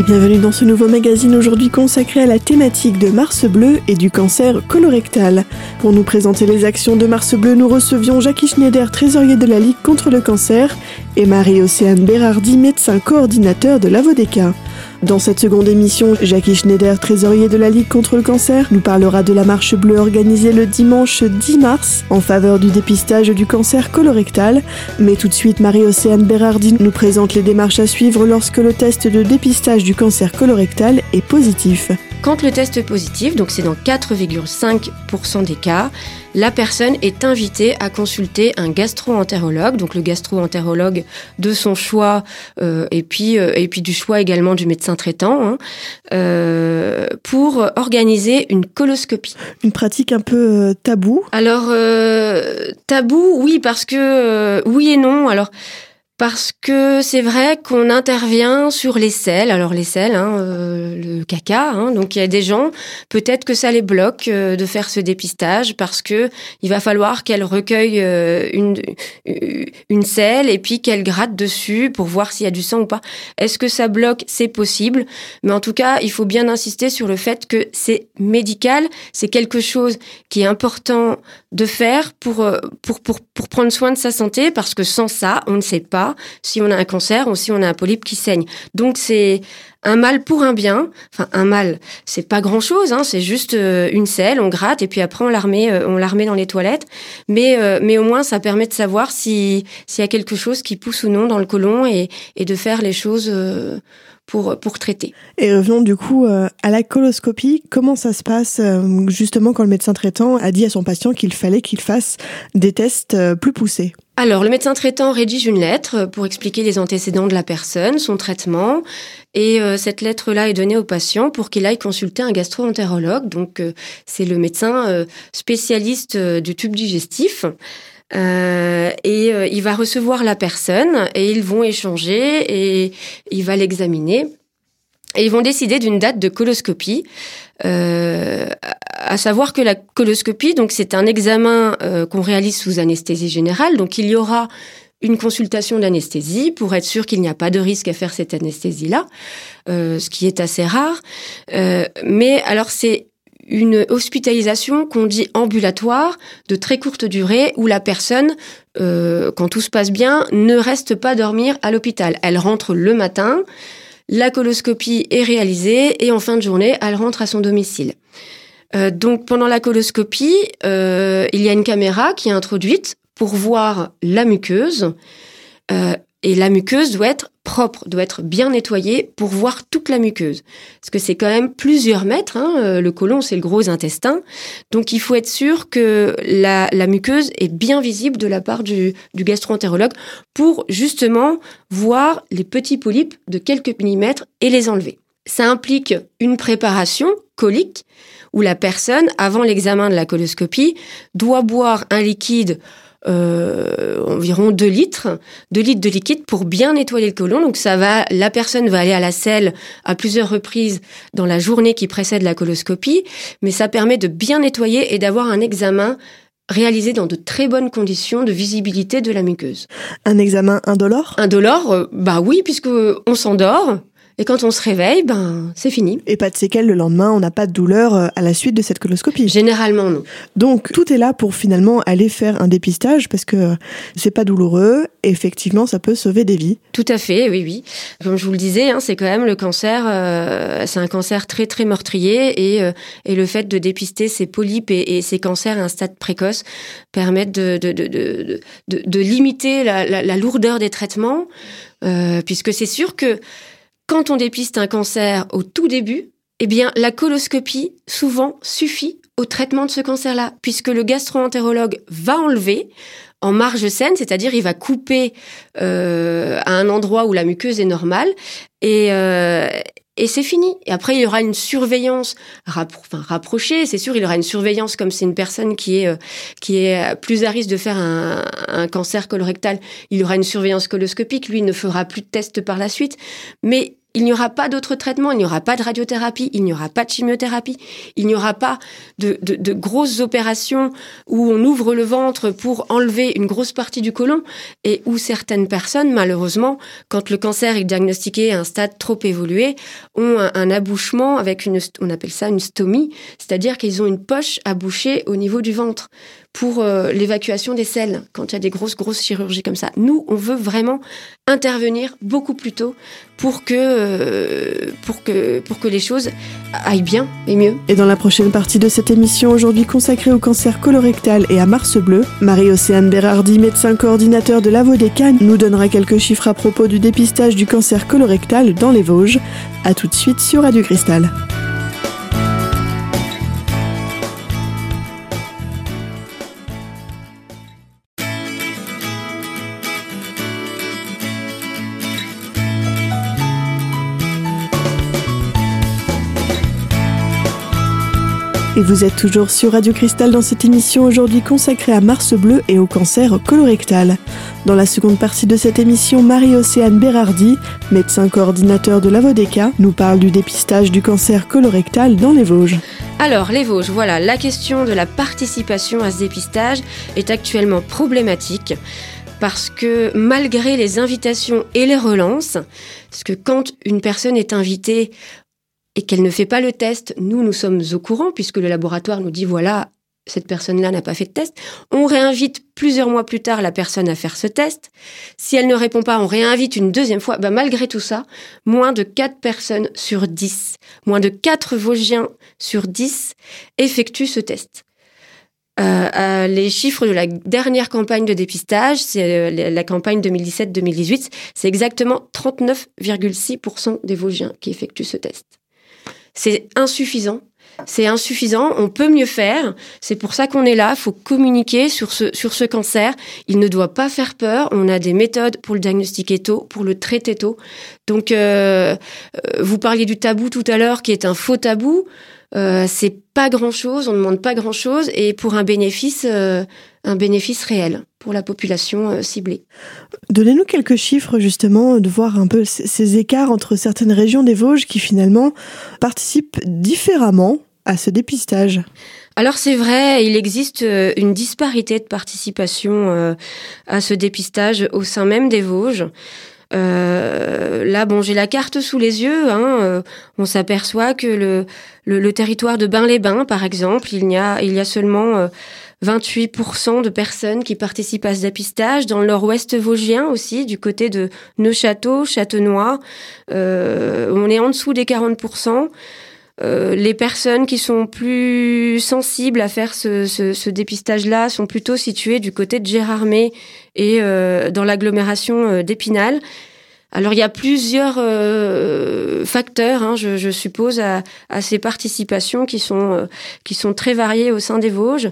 et bienvenue dans ce nouveau magazine aujourd'hui consacré à la thématique de Mars Bleu et du cancer colorectal. Pour nous présenter les actions de Mars Bleu, nous recevions Jackie Schneider, trésorier de la Ligue contre le cancer, et Marie-Océane Berardi, médecin coordinateur de l'Avodeca. Dans cette seconde émission, Jackie Schneider, trésorier de la Ligue contre le cancer, nous parlera de la marche bleue organisée le dimanche 10 mars en faveur du dépistage du cancer colorectal. Mais tout de suite, Marie-Océane Berardi nous présente les démarches à suivre lorsque le test de dépistage du cancer colorectal est positif. Quand le test est positif, donc c'est dans 4,5% des cas, la personne est invitée à consulter un gastro-entérologue, donc le gastro-entérologue de son choix euh, et puis euh, et puis du choix également du médecin traitant hein, euh, pour organiser une coloscopie. Une pratique un peu tabou. Alors tabou, oui parce que oui et non. Alors parce que c'est vrai qu'on intervient sur les selles. Alors les selles, hein, euh, le caca. Hein, donc il y a des gens, peut-être que ça les bloque euh, de faire ce dépistage parce que il va falloir qu'elle recueille euh, une une selle et puis qu'elle gratte dessus pour voir s'il y a du sang ou pas. Est-ce que ça bloque? C'est possible, mais en tout cas, il faut bien insister sur le fait que c'est médical, c'est quelque chose qui est important de faire pour pour pour pour prendre soin de sa santé parce que sans ça, on ne sait pas si on a un cancer ou si on a un polype qui saigne. Donc c'est un mal pour un bien. Enfin, un mal, c'est pas grand chose, hein, c'est juste euh, une selle, on gratte et puis après on la remet, euh, on la dans les toilettes. Mais, euh, mais au moins, ça permet de savoir si s'il y a quelque chose qui pousse ou non dans le côlon et, et de faire les choses pour, pour traiter. Et revenons du coup à la coloscopie. Comment ça se passe justement quand le médecin traitant a dit à son patient qu'il fallait qu'il fasse des tests plus poussés? Alors, le médecin traitant rédige une lettre pour expliquer les antécédents de la personne, son traitement, et euh, cette lettre-là est donnée au patient pour qu'il aille consulter un gastro-entérologue. Donc, euh, c'est le médecin euh, spécialiste du tube digestif. et il va recevoir la personne et ils vont échanger et il va l'examiner. Et ils vont décider d'une date de coloscopie. Euh, à savoir que la coloscopie, donc c'est un examen euh, qu'on réalise sous anesthésie générale. Donc il y aura une consultation d'anesthésie pour être sûr qu'il n'y a pas de risque à faire cette anesthésie-là, euh, ce qui est assez rare. Euh, mais alors c'est une hospitalisation qu'on dit ambulatoire de très courte durée où la personne, euh, quand tout se passe bien, ne reste pas dormir à l'hôpital. Elle rentre le matin, la coloscopie est réalisée et en fin de journée, elle rentre à son domicile. Euh, donc pendant la coloscopie, euh, il y a une caméra qui est introduite pour voir la muqueuse. Euh, et la muqueuse doit être propre, doit être bien nettoyée pour voir toute la muqueuse. Parce que c'est quand même plusieurs mètres, hein, le côlon c'est le gros intestin. Donc il faut être sûr que la, la muqueuse est bien visible de la part du, du gastro-entérologue pour justement voir les petits polypes de quelques millimètres et les enlever. Ça implique une préparation colique où la personne, avant l'examen de la coloscopie, doit boire un liquide euh, environ 2 litres, 2 litres de liquide pour bien nettoyer le côlon. Donc ça va, la personne va aller à la selle à plusieurs reprises dans la journée qui précède la coloscopie, mais ça permet de bien nettoyer et d'avoir un examen réalisé dans de très bonnes conditions de visibilité de la muqueuse. Un examen indolore? Indolore, euh, bah oui, puisque on s'endort, et quand on se réveille, ben c'est fini. Et pas de séquelles le lendemain, on n'a pas de douleur euh, à la suite de cette coloscopie. Généralement non. Donc tout est là pour finalement aller faire un dépistage parce que c'est pas douloureux. Effectivement, ça peut sauver des vies. Tout à fait, oui, oui. Comme je vous le disais, hein, c'est quand même le cancer. Euh, c'est un cancer très très meurtrier et, euh, et le fait de dépister ces polypes et, et, ces cancers à un stade précoce permettent de de, de, de, de, de limiter la, la, la, lourdeur des traitements, euh, puisque c'est sûr que quand on dépiste un cancer au tout début, eh bien, la coloscopie, souvent, suffit au traitement de ce cancer-là, puisque le gastro-entérologue va enlever en marge saine, c'est-à-dire il va couper euh, à un endroit où la muqueuse est normale, et, euh, et c'est fini. Et après, il y aura une surveillance rapprochée. C'est sûr, il y aura une surveillance comme c'est une personne qui est, euh, qui est plus à risque de faire un, un, cancer colorectal. Il y aura une surveillance coloscopique. Lui, ne fera plus de tests par la suite. Mais Il n'y aura pas d'autres traitements, il n'y aura pas de radiothérapie, il n'y aura pas de chimiothérapie, il n'y aura pas de, grosses opérations où on ouvre le ventre pour enlever une grosse partie du côlon et où certaines personnes, malheureusement, quand le cancer est diagnostiqué à un stade trop évolué, ont un, abouchement avec une, on appelle ça une stomie, c'est-à-dire qu'ils ont une poche à boucher au niveau du ventre pour euh, l'évacuation des selles quand il y a des grosses grosses chirurgies comme ça. Nous, on veut vraiment intervenir beaucoup plus tôt pour que euh, pour que les choses aillent bien et mieux. Et dans la prochaine partie de cette émission aujourd'hui consacrée au cancer colorectal et à Mars bleu, Marie-Océane Berardi, médecin coordinateur de la Vodécane, nous donnera quelques chiffres à propos du dépistage du cancer colorectal dans les Vosges. À tout de suite sur Radio Cristal. Et vous êtes toujours sur Radio Cristal dans cette émission aujourd'hui consacrée à Mars bleu et au cancer colorectal. Dans la seconde partie de cette émission, Marie-Océane Berardi, médecin coordinateur de la Vodeka, nous parle du dépistage du cancer colorectal dans les Vosges. Alors, les Vosges, voilà, la question de la participation à ce dépistage est actuellement problématique parce que malgré les invitations et les relances, parce que quand une personne est invitée et qu'elle ne fait pas le test, nous, nous sommes au courant puisque le laboratoire nous dit voilà, cette personne-là n'a pas fait de test. On réinvite plusieurs mois plus tard la personne à faire ce test. Si elle ne répond pas, on réinvite une deuxième fois. Ben, malgré tout ça, moins de 4 personnes sur 10, moins de 4 Vosgiens sur 10 effectuent ce test. Euh, euh, les chiffres de la dernière campagne de dépistage, c'est euh, la campagne 2017-2018, c'est exactement 39,6% des Vosgiens qui effectuent ce test c'est insuffisant. C'est insuffisant, on peut mieux faire. C'est pour ça qu'on est là. Il faut communiquer sur ce, cancer. Il ne doit pas faire peur. On a des méthodes pour le diagnostiquer tôt, pour le traiter tôt. Donc, euh, euh, vous parliez du tabou tout à l'heure, qui est un faux tabou. Euh, c'est pas grand chose, on ne demande pas grand chose, et pour un bénéfice, euh, un bénéfice réel pour la population euh, ciblée. Donnez-nous quelques chiffres justement, de voir un peu ces écarts entre certaines régions des Vosges qui finalement participent différemment à ce dépistage. Alors c'est vrai, il existe une disparité de participation à ce dépistage au sein même des Vosges. Euh, là, bon, j'ai la carte sous les yeux. Hein, euh, on s'aperçoit que le, territoire de Bain-les-Bains, par exemple, il y a, il y a seulement 28% euh, de personnes qui participent à ce dépistage. Dans le nord-ouest vosgien aussi, du côté de Neuchâteau, Châtenois, on est en dessous des 40%. Les personnes qui sont plus sensibles à faire ce dépistage-là sont plutôt situées du côté de Gérardmer et euh, dans l'agglomération euh, d'Épinal. Alors il y a plusieurs euh, facteurs, hein, je, je, suppose, à, à, ces participations qui sont euh, qui sont très variées au sein des Vosges,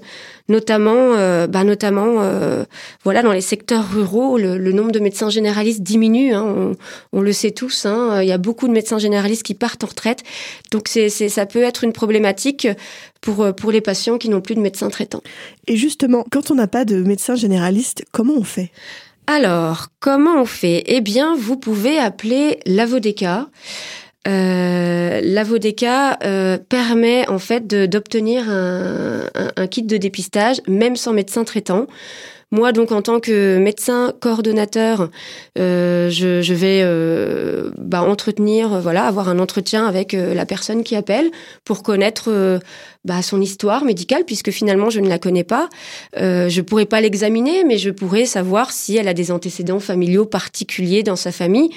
notamment, euh, bah, notamment, voilà, dans les secteurs ruraux, le, le, nombre de médecins généralistes diminue. Hein, on, on, le sait tous. Hein, il y a beaucoup de médecins généralistes qui partent en retraite, donc c'est, ça peut être une problématique pour pour les patients qui n'ont plus de médecins traitants. Et justement, quand on n'a pas de médecin généraliste, comment on fait? Alors, comment on fait? Eh bien, vous pouvez appeler l'Avodeca. Euh, L'Avodeca euh, permet en fait d'obtenir un, kit de dépistage, même sans médecin traitant. Moi, donc, en tant que médecin coordonnateur, euh, je, vais euh, bah, entretenir, voilà, avoir un entretien avec la personne qui appelle pour connaître bah, son histoire médicale, puisque finalement, je ne la connais pas. Euh, je pourrais pas l'examiner, mais je pourrais savoir si elle a des antécédents familiaux particuliers dans sa famille,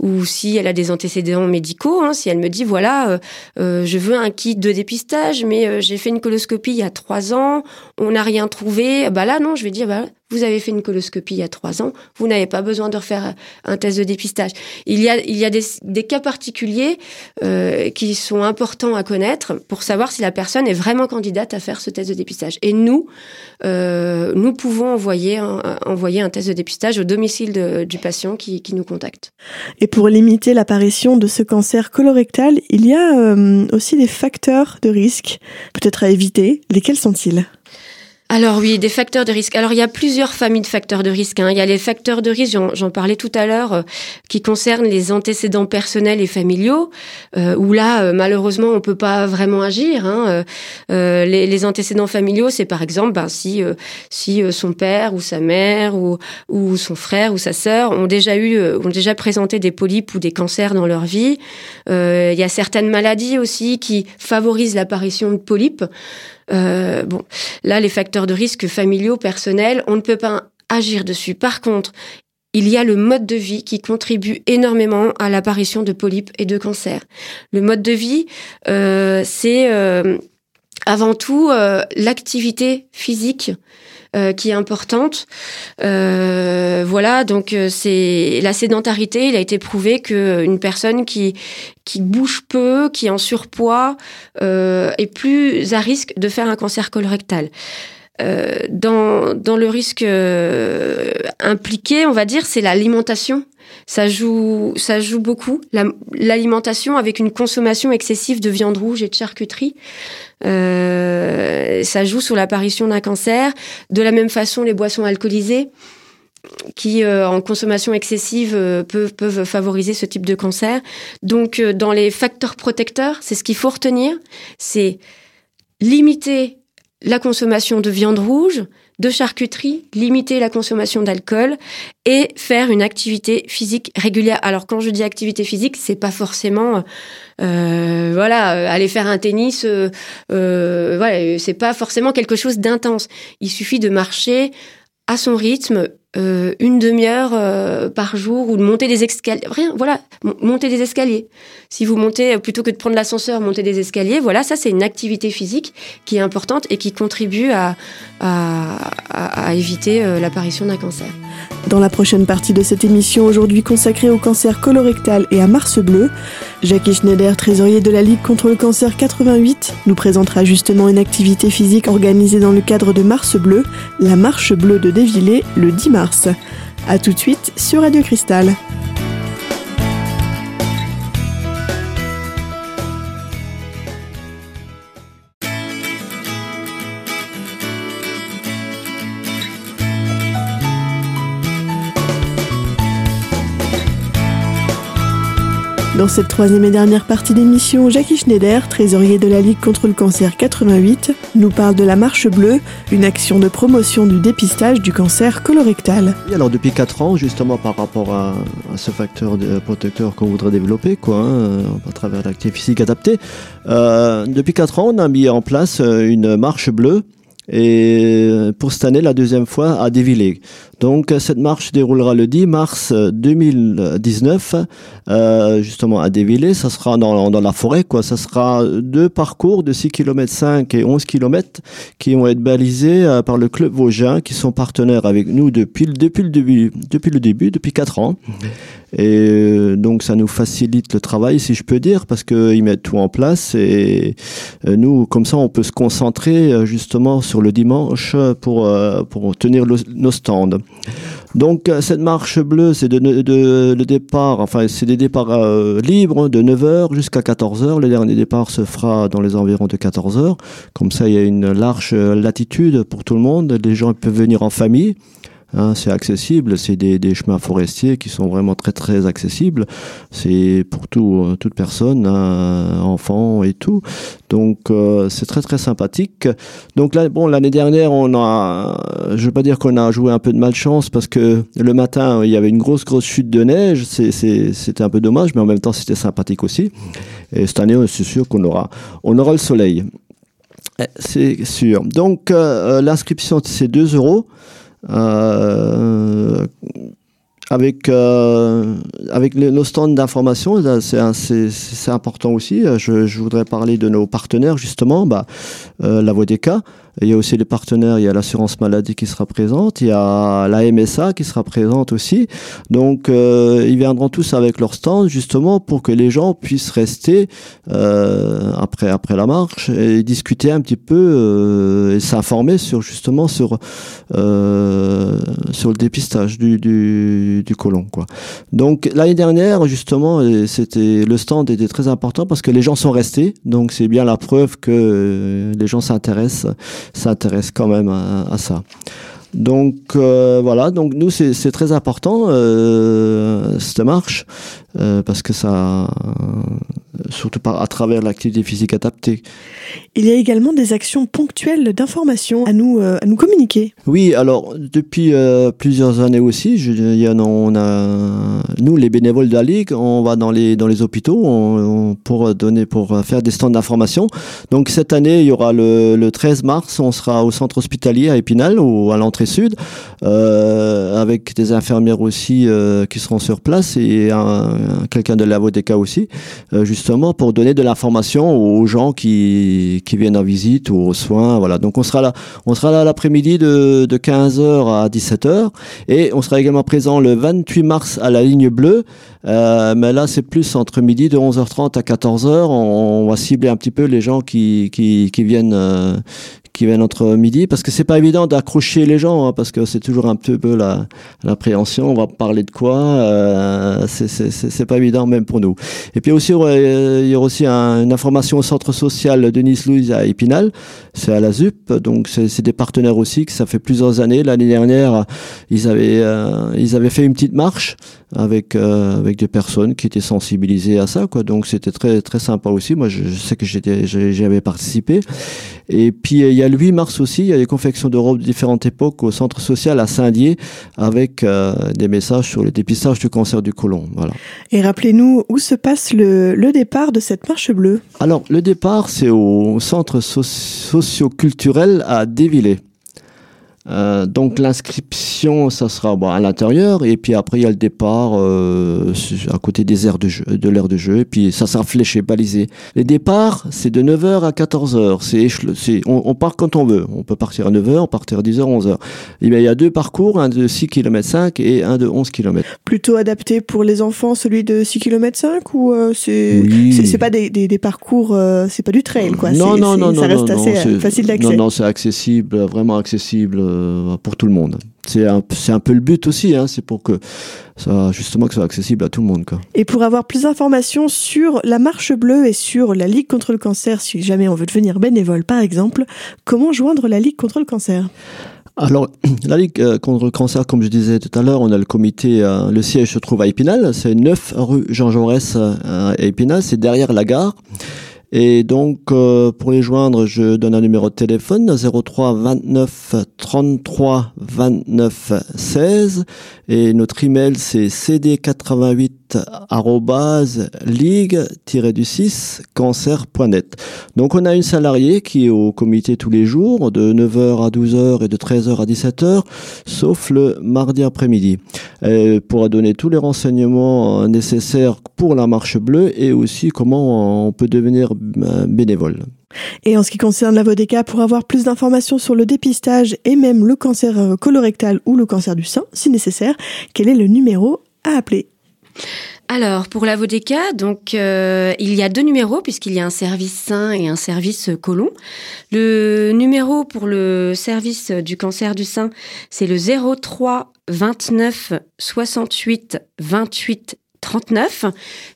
ou si elle a des antécédents médicaux. Hein, si elle me dit, voilà, je veux un kit de dépistage, mais j'ai fait une coloscopie il y a trois ans, on n'a rien trouvé. Bah là, non, je vais dire, bah, vous avez fait une coloscopie il y a trois ans, vous n'avez pas besoin de refaire un test de dépistage. Il y a, il y a des, cas particuliers euh, qui sont importants à connaître pour savoir si la personne est vraiment candidate à faire ce test de dépistage. Et nous, euh, nous pouvons envoyer un, envoyer un test de dépistage au domicile du patient qui, nous contacte. Et pour limiter l'apparition de ce cancer colorectal, il y a euh, aussi des facteurs de risque peut-être à éviter. Lesquels sont-ils? Alors oui, des facteurs de risque. Alors il y a plusieurs familles de facteurs de risque. Hein. Il y a les facteurs de risque, j'en parlais tout à l'heure, euh, qui concernent les antécédents personnels et familiaux, euh, où là, euh, malheureusement, on peut pas vraiment agir. Hein. Euh, les, les, antécédents familiaux, c'est par exemple ben, si si son père ou sa mère ou, ou son frère ou sa sœur ont déjà eu ont déjà présenté des polypes ou des cancers dans leur vie. il y a certaines maladies aussi qui favorisent l'apparition de polypes. Euh, bon, là, les facteurs de risque familiaux, personnels, on ne peut pas agir dessus. Par contre, il y a le mode de vie qui contribue énormément à l'apparition de polypes et de cancers. Le mode de vie, euh, c'est euh, avant tout l'activité physique euh, qui est importante. Euh, voilà, donc euh, c'est la sédentarité. Il a été prouvé que une personne qui qui bouge peu, qui est en surpoids, est plus à risque de faire un cancer colorectal. Euh, dans, dans le risque impliqué, on va dire, c'est l'alimentation. Ça joue, ça joue beaucoup. L'alimentation avec une consommation excessive de viande rouge et de charcuterie. Euh, ça joue sur l'apparition d'un cancer. De la même façon, les boissons alcoolisées qui, euh, en consommation excessive, euh, peuvent, peuvent favoriser ce type de cancer. Donc, dans les facteurs protecteurs, c'est ce qu'il faut retenir, c'est limiter la consommation de viande rouge, de charcuterie, limiter la consommation d'alcool et faire une activité physique régulière. Alors quand je dis activité physique, c'est pas forcément euh, voilà aller faire un tennis. Euh, euh, voilà, c'est pas forcément quelque chose d'intense. Il suffit de marcher à son rythme euh, une demi-heure euh, par jour ou de monter des escaliers. Rien, voilà, monter des escaliers. Si vous montez, euh, plutôt que de prendre l'ascenseur, monter des escaliers, voilà, ça c'est une activité physique qui est importante et qui contribue à, à, éviter l'apparition d'un cancer. Dans la prochaine partie de cette émission, aujourd'hui consacrée au cancer colorectal et à Mars Bleu, Jackie Schneider, trésorier de la Ligue contre le cancer 88, nous présentera justement une activité physique organisée dans le cadre de Mars Bleu, la Marche Bleue de Dévillé, le 10 mars. A tout de suite sur Radio Cristal. Dans cette troisième et dernière partie d'émission, Jackie Schneider, trésorier de la Ligue contre le cancer 88, nous parle de la Marche Bleue, une action de promotion du dépistage du cancer colorectal. alors depuis 4 ans, justement par rapport à, ce facteur protecteur qu'on voudrait développer, quoi, hein, à travers l'activité physique adaptée, euh, depuis 4 ans, on a mis en place euh, une Marche Bleue et pour cette année, la deuxième fois à Dévillé. Donc cette marche déroulera le 10 mars 2019, euh, justement à Dévillé. Ça sera dans, dans, la forêt, quoi. Ça sera deux parcours de 6 km 5 et 11 km qui vont être balisés euh, par le club Vosgien, qui sont partenaires avec nous depuis, depuis le début, depuis le début, depuis 4 ans. Et euh, donc ça nous facilite le travail, si je peux dire, parce qu'ils mettent tout en place et euh, nous, comme ça, on peut se concentrer euh, justement sur le dimanche pour, pour tenir nos stands. Donc cette marche bleue, c'est de, le départ, enfin c'est des départs libres de 9h jusqu'à 14h. Le dernier départ se fera dans les environs de 14h. Comme ça, il y a une large latitude pour tout le monde. Les gens peuvent venir en famille. Hein, c'est accessible, c'est des, chemins forestiers qui sont vraiment très très accessibles. C'est pour tout, euh, toute personne, hein, enfant et tout. Donc euh, c'est très très sympathique. Donc là, bon, l'année dernière, on a, je veux pas dire qu'on a joué un peu de malchance parce que le matin il y avait une grosse grosse chute de neige. C'était un peu dommage, mais en même temps c'était sympathique aussi. Et cette année, c'est sûr qu'on aura, on aura le soleil. C'est sûr. Donc euh, l'inscription c'est 2 euros. Euh, avec euh, avec nos stands d'information, c'est important aussi. Je, voudrais parler de nos partenaires justement, bah, euh, la cas. Il y a aussi les partenaires, il y a l'assurance maladie qui sera présente, il y a la MSA qui sera présente aussi. Donc euh, ils viendront tous avec leur stand justement pour que les gens puissent rester euh, après après la marche et discuter un petit peu euh, et s'informer sur justement sur euh, sur le dépistage du du, du colon quoi. Donc l'année dernière justement c'était le stand était très important parce que les gens sont restés donc c'est bien la preuve que les gens s'intéressent s'intéressent quand même à, ça. Donc voilà, donc nous c'est très important cette marche parce que ça, surtout par, à travers l'activité physique adaptée. Il y a également des actions ponctuelles d'information à nous, euh, à nous communiquer. Oui, alors depuis euh, plusieurs années aussi, je, y a, on a, nous les bénévoles de la Ligue, on va dans les, dans les hôpitaux on, pour, donner, pour faire des stands d'information. Donc cette année, il y aura le, le, 13 mars, on sera au centre hospitalier à Épinal, ou à l'entrée sud, euh, avec des infirmières aussi euh, qui seront sur place et quelqu'un de la l'AVODECA aussi, justement pour donner de l'information aux gens qui qui viennent en visite ou aux soins. Voilà. Donc on sera là, on sera là l'après-midi de, de 15h à 17h et on sera également présent le 28 mars à la ligne bleue. Euh, mais là c'est plus entre midi de 11h30 à 14h. On, va cibler un petit peu les gens qui qui, qui viennent euh, qui viennent entre midi, parce que c'est pas évident d'accrocher les gens, hein, parce que c'est toujours un peu, peu la l'appréhension. On va parler de quoi euh, C'est pas évident même pour nous. Et puis aussi, il y aura aussi une information au centre social Denis Louise à Épinal. C'est à la ZUP, donc c'est des partenaires aussi que ça fait plusieurs années. L'année dernière, ils avaient euh, ils avaient fait une petite marche avec euh, avec des personnes qui étaient sensibilisées à ça, quoi. Donc c'était très très sympa aussi. Moi, je, je sais que j'étais j'y avais participé. Et puis il y a le 8 mars aussi, il y a des confections d'Europe de différentes époques au centre social à Saint-Dié avec euh, des messages sur le dépistage du cancer du côlon. Voilà. Et rappelez-nous où se passe le, le, départ de cette marche bleue Alors le départ c'est au centre socio-culturel à Dévillers. Euh, donc l'inscription, ça sera bon, à l'intérieur et puis après il y a le départ euh, à côté des aires de jeu, de l'aire de jeu et puis ça sera fléché, balisé. Les départs, c'est de 9h à 14h. C'est, c'est on, on, part quand on veut. On peut partir à 9h, on partir à 10h, 11h. Et bien, il y a deux parcours, un de 6 km 5 et un de 11 km. Plutôt adapté pour les enfants, celui de 6 km 5 ou euh, c'est, c'est, pas des, des, des parcours, euh, c'est pas du trail quoi. Non, non, non, non, ça reste non, assez facile d'accès. Non, non, c'est accessible, vraiment accessible euh, pour tout le monde. C'est un, un, peu le but aussi, hein, c'est pour que ça, justement, que soit accessible à tout le monde. Quoi. Et pour avoir plus d'informations sur la Marche Bleue et sur la Ligue contre le cancer, si jamais on veut devenir bénévole par exemple, comment joindre la Ligue contre le cancer? Alors, la Ligue euh, contre le cancer, comme je disais tout à l'heure, on a le comité, euh, le siège se trouve à Épinal, c'est 9 rue Jean Jaurès à Épinal, c'est derrière la gare. Et donc, euh, pour les joindre, je donne un numéro de téléphone 03 29 33 29 16 et notre email c'est cd88 ligue-du-6 cancer.net. Donc on a une salariée qui est au comité tous les jours de 9h à 12h et de 13h à 17h sauf le mardi après-midi. Elle pourra donner tous les renseignements nécessaires pour la marche bleue et aussi comment on peut devenir euh, bénévole. Et en ce qui concerne la Vodeka, pour avoir plus d'informations sur le dépistage et même le cancer euh, colorectal ou le cancer du sein, si nécessaire, quel est le numéro à appeler? Alors pour la Vodeka, donc euh, il y a deux numéros puisqu'il y a un service sein et un service colon. Le numéro pour le service du cancer du sein, c'est le 03 29 68 28 39.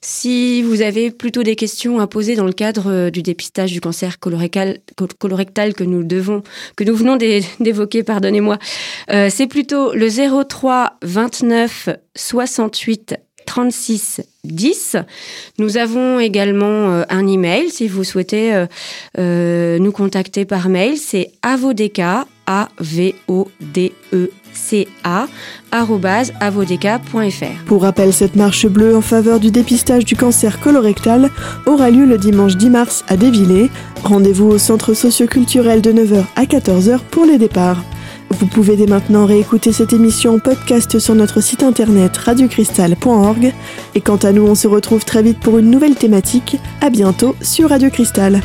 Si vous avez plutôt des questions à poser dans le cadre euh, du dépistage du cancer colorectal, colorectal que nous devons, que nous venons d'évoquer, pardonnez-moi, euh, c'est plutôt le 03 29 68 36 10. Nous avons également euh, un email si vous souhaitez nous contacter par mail, c'est avodeka a e. Pour rappel, cette marche bleue en faveur du dépistage du cancer colorectal aura lieu le dimanche 10 mars à Dévillers. Rendez-vous au centre socioculturel de 9h à 14h pour les départs. Vous pouvez dès maintenant réécouter cette émission podcast sur notre site internet radiocristal.org. Et quant à nous, on se retrouve très vite pour une nouvelle thématique. À bientôt sur Radio Cristal.